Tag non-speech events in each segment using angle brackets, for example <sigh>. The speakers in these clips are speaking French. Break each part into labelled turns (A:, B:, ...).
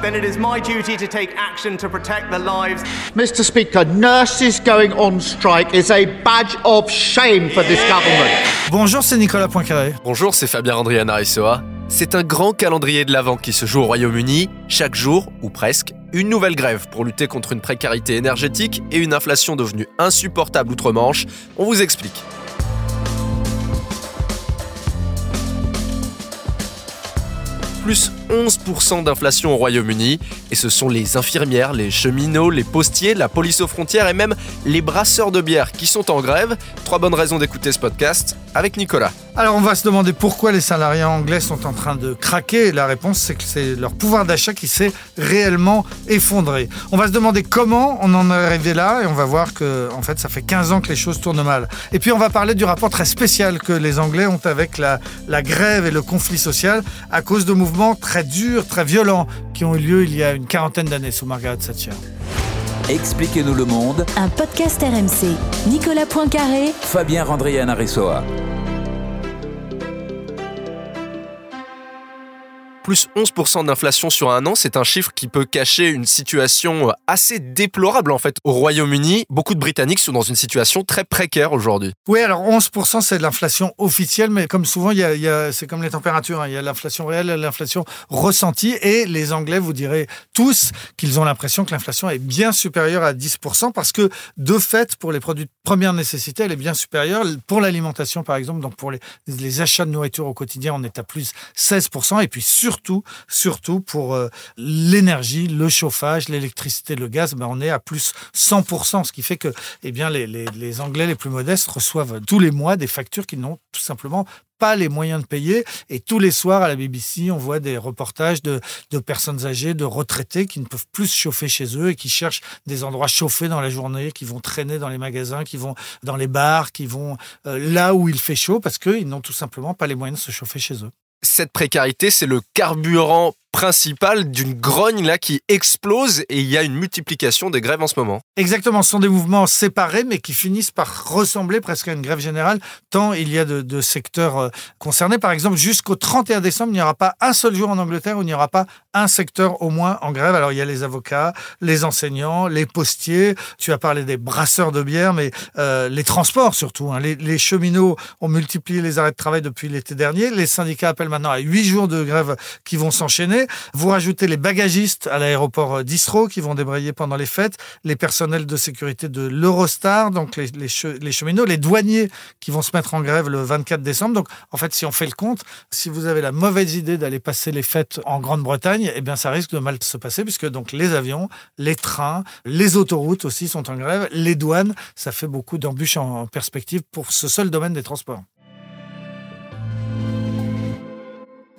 A: then it is my duty to take action to protect the lives.
B: Mr. Speaker, nurses going on strike is a badge of shame for this government.
C: Bonjour, c'est Nicolas Poincaré.
D: Bonjour, c'est Fabien Andrian Arisoa. C'est un grand calendrier de l'Avent qui se joue au Royaume-Uni. Chaque jour, ou presque, une nouvelle grève pour lutter contre une précarité énergétique et une inflation devenue insupportable outre-Manche. On vous explique. plus 11% d'inflation au Royaume-Uni. Et ce sont les infirmières, les cheminots, les postiers, la police aux frontières et même les brasseurs de bière qui sont en grève. Trois bonnes raisons d'écouter ce podcast avec Nicolas.
C: Alors on va se demander pourquoi les salariés anglais sont en train de craquer. La réponse c'est que c'est leur pouvoir d'achat qui s'est réellement effondré. On va se demander comment on en est arrivé là et on va voir que en fait ça fait 15 ans que les choses tournent mal. Et puis on va parler du rapport très spécial que les Anglais ont avec la, la grève et le conflit social à cause de mouvements très durs, très violents qui ont eu lieu il y a une quarantaine d'années sous Margaret Thatcher.
E: Expliquez-nous le monde.
F: Un podcast RMC. Nicolas Poincaré.
E: Fabien Randrian Aressoa.
D: Plus 11% d'inflation sur un an, c'est un chiffre qui peut cacher une situation euh, assez déplorable en fait au Royaume-Uni. Beaucoup de Britanniques sont dans une situation très précaire aujourd'hui.
C: Oui, alors 11% c'est l'inflation officielle, mais comme souvent, c'est comme les températures, hein. il y a l'inflation réelle l'inflation ressentie, et les Anglais vous direz tous qu'ils ont l'impression que l'inflation est bien supérieure à 10%, parce que de fait, pour les produits de première nécessité, elle est bien supérieure. Pour l'alimentation par exemple, donc pour les, les achats de nourriture au quotidien, on est à plus 16%, et puis sur surtout, surtout pour euh, l'énergie, le chauffage, l'électricité, le gaz, ben on est à plus 100%, ce qui fait que eh bien, les, Anglais les plus modestes reçoivent tous les mois des factures qu'ils n'ont tout simplement pas les moyens de payer. Et tous les soirs à la BBC, on voit des reportages de, de, personnes âgées, de retraités qui ne peuvent plus chauffer chez eux et qui cherchent des endroits chauffés dans la journée, qui vont traîner dans les magasins, qui vont dans les bars, qui vont euh, là où il fait chaud parce qu'ils n'ont tout simplement pas les moyens de se chauffer chez eux
D: cette précarité, c'est le carburant principal d'une grogne là qui explose et il y a une multiplication des grèves en ce moment.
C: Exactement, ce sont des mouvements séparés mais qui finissent par ressembler presque à une grève générale tant il y a de, secteurs euh, concernés. Par exemple, jusqu'au 31 décembre, il n'y aura pas un seul jour en Angleterre où il n'y aura pas un secteur au moins en grève. Alors il y a les avocats, les enseignants, les postiers, tu as parlé des brasseurs de bière, mais euh, les transports surtout. Hein. Les, les, cheminots ont multiplié les arrêts de travail depuis l'été dernier. Les syndicats appellent maintenant à huit jours de grève qui vont s'enchaîner. Vous rajoutez les bagagistes à l'aéroport d'Israël qui vont débrayer pendant les fêtes, les personnels de sécurité de l'Eurostar, donc les, les, les, cheminots, les douaniers qui vont se mettre en grève le 24 décembre. Donc, en fait, si on fait le compte, si vous avez la mauvaise idée d'aller passer les fêtes en Grande-Bretagne, eh bien, ça risque de mal se passer puisque donc les avions, les trains, les autoroutes aussi sont en grève, les douanes, ça fait beaucoup d'embûches en perspective pour ce seul domaine des transports.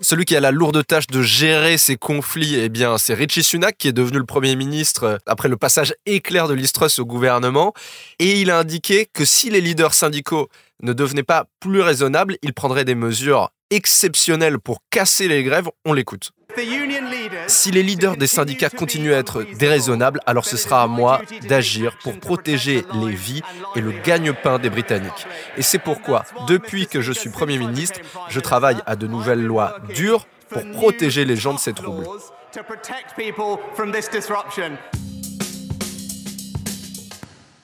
D: Celui qui a la lourde tâche de gérer ces conflits, eh c'est Richie Sunak, qui est devenu le Premier ministre euh, après le passage éclair de l'Istrus au gouvernement. Et il a indiqué que si les leaders syndicaux ne devenaient pas plus raisonnables, il prendrait des mesures exceptionnelles pour casser les grèves. On l'écoute. Si les leaders des syndicats continuent à être déraisonnables, alors ce sera à moi d'agir pour protéger les vies et le gagne-pain des Britanniques. Et c'est pourquoi, depuis que je suis Premier ministre, je travaille à de nouvelles lois dures pour protéger les gens de ces troubles.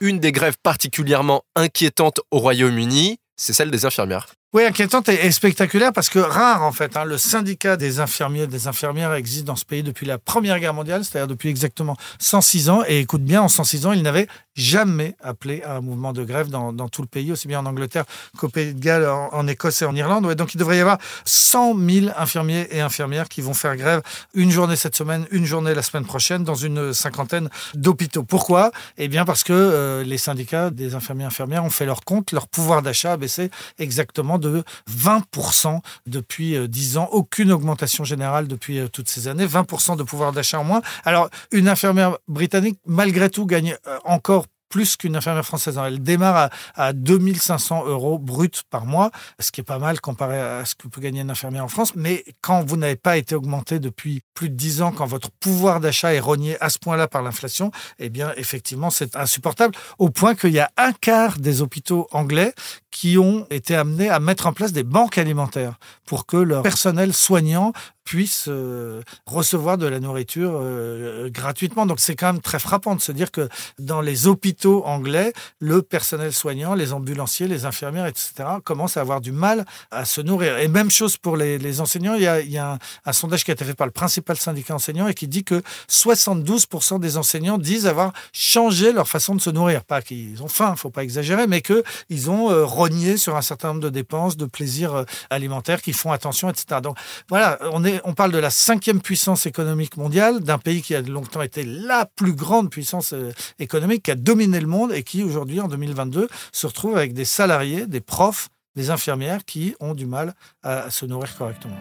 D: Une des grèves particulièrement inquiétantes au Royaume-Uni, c'est celle des infirmières.
C: Oui, inquiétante et, spectaculaire parce que rare en fait. Hein, le syndicat des infirmiers et des infirmières existe dans ce pays depuis la Première Guerre mondiale, c'est-à-dire depuis exactement 106 ans. Et écoute bien, en 106 ans, il n'avait jamais appelé à un mouvement de grève dans, dans, tout le pays, aussi bien en Angleterre qu'au Pays de Galles, en, Écosse et en Irlande. Donc il devrait y avoir 100 000 infirmiers et infirmières qui vont faire grève une journée cette semaine, une journée la semaine prochaine dans une cinquantaine d'hôpitaux. Pourquoi? Eh bien parce que euh, les syndicats des infirmiers et infirmières ont fait leur compte, leur pouvoir d'achat a baissé exactement de 20% depuis 10 euh, ans. Aucune augmentation générale depuis euh, toutes ces années. 20% de pouvoir d'achat en moins. Alors, une infirmière britannique, malgré tout, gagne euh, encore plus qu'une infirmière française. Elle démarre à, à 2500 euros brut par mois, ce qui est pas mal comparé à ce que peut gagner une infirmière en France. Mais quand vous n'avez pas été augmenté depuis plus de 10 ans, quand votre pouvoir d'achat est rogné à ce point-là par l'inflation, eh bien, effectivement, c'est insupportable, au point qu'il y a un quart des hôpitaux anglais qui ont été amenés à mettre en place des banques alimentaires pour que leur personnel soignant puissent euh, recevoir de la nourriture euh, gratuitement. Donc c'est quand même très frappant de se dire que dans les hôpitaux anglais, le personnel soignant, les ambulanciers, les infirmières, etc., commencent à avoir du mal à se nourrir. Et même chose pour les, enseignants. Il y a, un, sondage qui a été fait par le principal syndicat enseignant et qui dit que 72% des enseignants disent avoir changé leur façon de se nourrir. Pas qu'ils ont faim, faut pas exagérer, mais qu'ils ont euh, rogné sur un certain nombre de dépenses, de plaisirs euh, alimentaires, qui font attention, etc. Donc voilà, on, est, on parle de la cinquième puissance économique mondiale, d'un pays qui a longtemps été la plus grande puissance euh, économique, qui a dominé le monde et qui aujourd'hui, en 2022, se retrouve avec des salariés, des profs, des infirmières qui ont du mal à se nourrir correctement.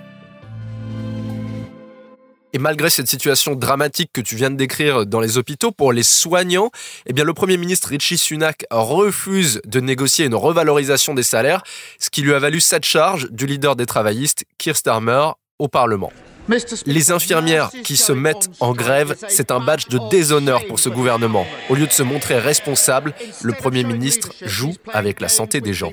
D: Et malgré cette situation dramatique que tu viens de décrire dans les hôpitaux, pour les soignants, eh le Premier ministre Richie Sunak refuse de négocier une revalorisation des salaires, ce qui lui a valu cette charge du leader des travaillistes, Keir Starmer, au Parlement. Les infirmières qui se mettent en grève, c'est un badge de déshonneur pour ce gouvernement. Au lieu de se montrer responsable, le Premier ministre joue avec la santé des gens.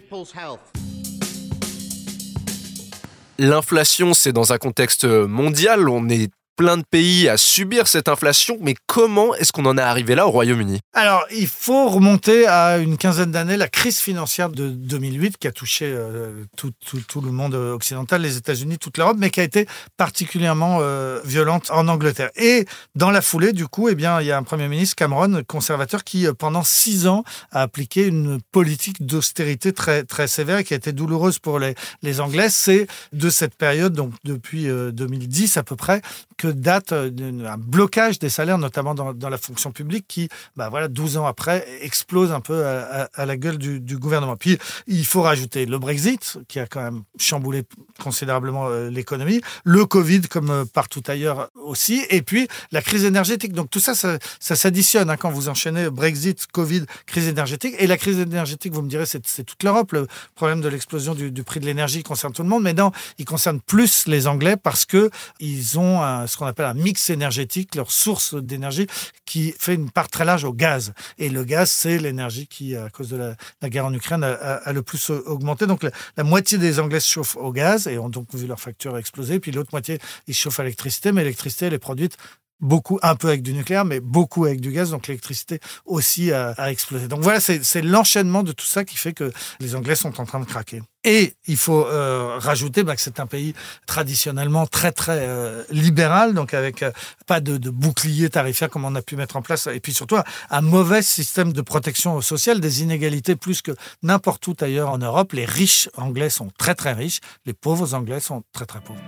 D: L'inflation, c'est dans un contexte mondial. On est plein de pays à subir cette inflation, mais comment est-ce qu'on en est arrivé là au Royaume-Uni?
C: Alors, il faut remonter à une quinzaine d'années, la crise financière de 2008 qui a touché euh, tout, le monde occidental, les États-Unis, toute l'Europe, mais qui a été particulièrement euh, violente en Angleterre. Et dans la foulée, du coup, eh bien, il y a un Premier ministre, Cameron, conservateur, qui, euh, pendant six ans, a appliqué une politique d'austérité très, très sévère et qui a été douloureuse pour les Anglais. C'est de cette période, donc depuis 2010 à peu près, que date un blocage des salaires, notamment dans, la fonction publique, qui, bah voilà, 12 ans après, explose un peu à, la gueule du, gouvernement. Puis, il faut rajouter le Brexit, qui a quand même chamboulé considérablement euh, l'économie, le Covid, comme euh, partout ailleurs aussi, et puis la crise énergétique. Donc, tout ça, ça, s'additionne hein, quand vous enchaînez Brexit, Covid, crise énergétique. Et la crise énergétique, vous me direz, c'est toute l'Europe. Le problème de l'explosion du, du, prix de l'énergie concerne tout le monde, mais non, il concerne plus les Anglais parce que ils ont un, ce qu'on appelle un mix énergétique, leur source d'énergie, qui fait une part très large au gaz. Et le gaz, c'est l'énergie qui, à cause de la, guerre en Ukraine, a, le plus augmenté. Donc la, la, moitié des Anglais chauffent au gaz et ont donc vu leur facture exploser. Puis l'autre moitié, ils chauffent à l'électricité, mais l'électricité, elle est produite beaucoup, un peu avec du nucléaire, mais beaucoup avec du gaz, donc l'électricité aussi a, explosé. Donc voilà, c'est l'enchaînement de tout ça qui fait que les Anglais sont en train de craquer. Et il faut euh, rajouter bah, que c'est un pays traditionnellement très très euh, libéral, donc avec euh, pas de, de, bouclier tarifaire comme on a pu mettre en place, et puis surtout un mauvais système de protection sociale, des inégalités plus que n'importe où ailleurs en Europe. Les riches anglais sont très très riches, les pauvres anglais sont très très pauvres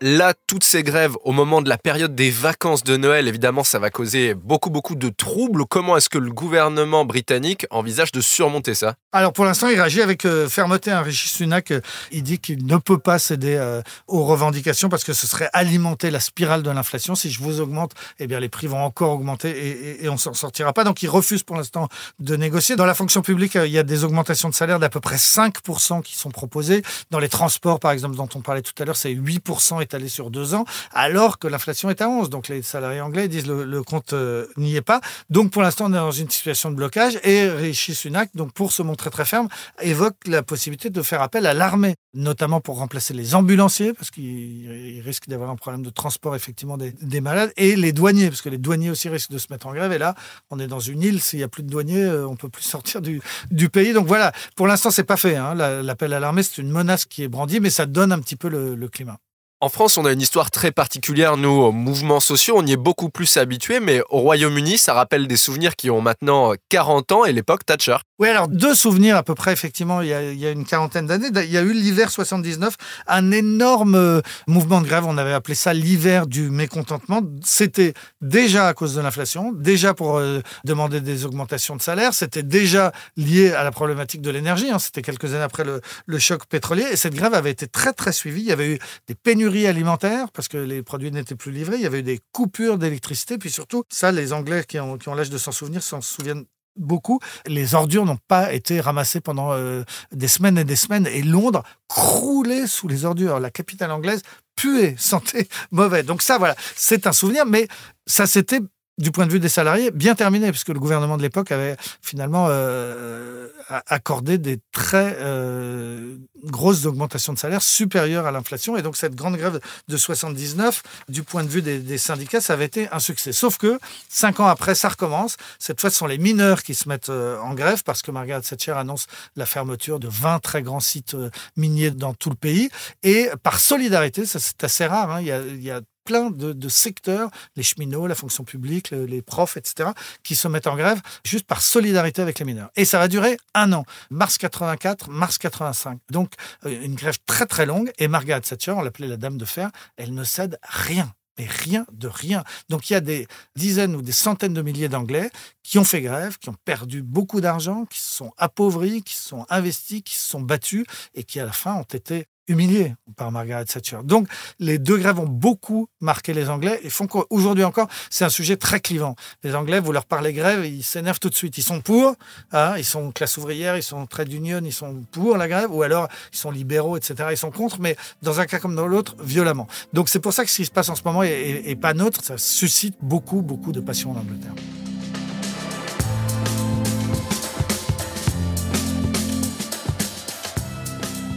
D: là, toutes ces grèves au moment de la période des vacances de Noël, évidemment, ça va causer beaucoup, beaucoup de troubles. Comment est-ce que le gouvernement britannique envisage de surmonter ça?
C: Alors, pour l'instant, il réagit avec euh, fermeté. Un Rishi Sunak, euh, il dit qu'il ne peut pas céder euh, aux revendications parce que ce serait alimenter la spirale de l'inflation. Si je vous augmente, eh bien, les prix vont encore augmenter et, et, on s'en sortira pas. Donc, il refuse pour l'instant de négocier. Dans la fonction publique, il y a des augmentations de salaire d'à peu près 5% qui sont proposées. Dans les transports, par exemple, dont on parlait tout à l'heure, c'est 8% étalé sur deux ans, alors que l'inflation est à 11. Donc les salariés anglais disent le, le compte euh, n'y est pas. Donc pour l'instant, on est dans une situation de blocage et Rishi Sunak, donc pour se montrer très ferme, évoque la possibilité de faire appel à l'armée, notamment pour remplacer les ambulanciers, parce qu'il risque d'avoir un problème de transport effectivement des, des, malades, et les douaniers, parce que les douaniers aussi risquent de se mettre en grève. Et là, on est dans une île, s'il n'y a plus de douaniers, euh, on peut plus sortir du, pays. Donc voilà, pour l'instant, c'est pas fait. Hein. L'appel à l'armée, c'est une menace qui est brandie, mais ça donne un petit peu le climat.
D: En France, on a une histoire très particulière, nous, aux mouvements sociaux. On y est beaucoup plus habitués, mais au Royaume-Uni, ça rappelle des souvenirs qui ont maintenant 40 ans et l'époque Thatcher.
C: Oui, alors deux souvenirs à peu près, effectivement, il y a, il y a une quarantaine d'années. Il y a eu l'hiver 79, un énorme euh, mouvement de grève. On avait appelé ça l'hiver du mécontentement. C'était déjà à cause de l'inflation, déjà pour euh, demander des augmentations de salaire. C'était déjà lié à la problématique de l'énergie. Hein. C'était quelques années après le, le choc pétrolier. Et cette grève avait été très, très suivie. Il y avait eu des pénuries alimentaire parce que les produits n'étaient plus livrés. Il y avait eu des coupures d'électricité. Puis surtout, ça, les Anglais qui ont, qui ont l'âge de s'en souvenir s'en souviennent beaucoup. Les ordures n'ont pas été ramassées pendant euh, des semaines et des semaines. Et Londres croulait sous les ordures. La capitale anglaise puait, <laughs> sentait mauvais. Donc ça, voilà, c'est un souvenir. Mais ça s'était du point de vue des salariés, bien terminé, puisque le gouvernement de l'époque avait finalement euh, accordé des très euh, grosses augmentations de salaire supérieures à l'inflation. Et donc cette grande grève de 79, du point de vue des, syndicats, ça avait été un succès. Sauf que cinq ans après, ça recommence. Cette fois, ce sont les mineurs qui se mettent euh, en grève parce que Margaret Thatcher annonce la fermeture de 20 très grands sites euh, miniers dans tout le pays. Et par solidarité, ça c'est assez rare, hein, il, y a, il y a plein de, secteurs, les cheminots, la fonction publique, les profs, etc., qui se mettent en grève juste par solidarité avec les mineurs. Et ça va durer un an, mars 84, mars 85. Donc euh, une grève très très longue. Et Margaret Thatcher, on l'appelait la Dame de Fer, elle ne cède rien. Mais rien de rien. Donc il y a des dizaines ou des centaines de milliers d'Anglais qui ont fait grève, qui ont perdu beaucoup d'argent, qui se sont appauvris, qui se sont investis, qui se sont battus et qui à la fin ont été humiliés par Margaret Thatcher. Donc, les deux grèves ont beaucoup marqué les Anglais et font qu'aujourd'hui encore, c'est un sujet très clivant. Les Anglais, vous leur parlez grève, ils s'énervent tout de suite. Ils sont pour, hein, ils sont classe ouvrière, ils sont trade union, ils sont pour la grève, ou alors ils sont libéraux, etc. Ils sont contre, mais dans un cas comme dans l'autre, violemment. Donc, c'est pour ça que ce qui se passe en ce moment est, pas neutre. Ça suscite beaucoup, beaucoup de passion en Angleterre.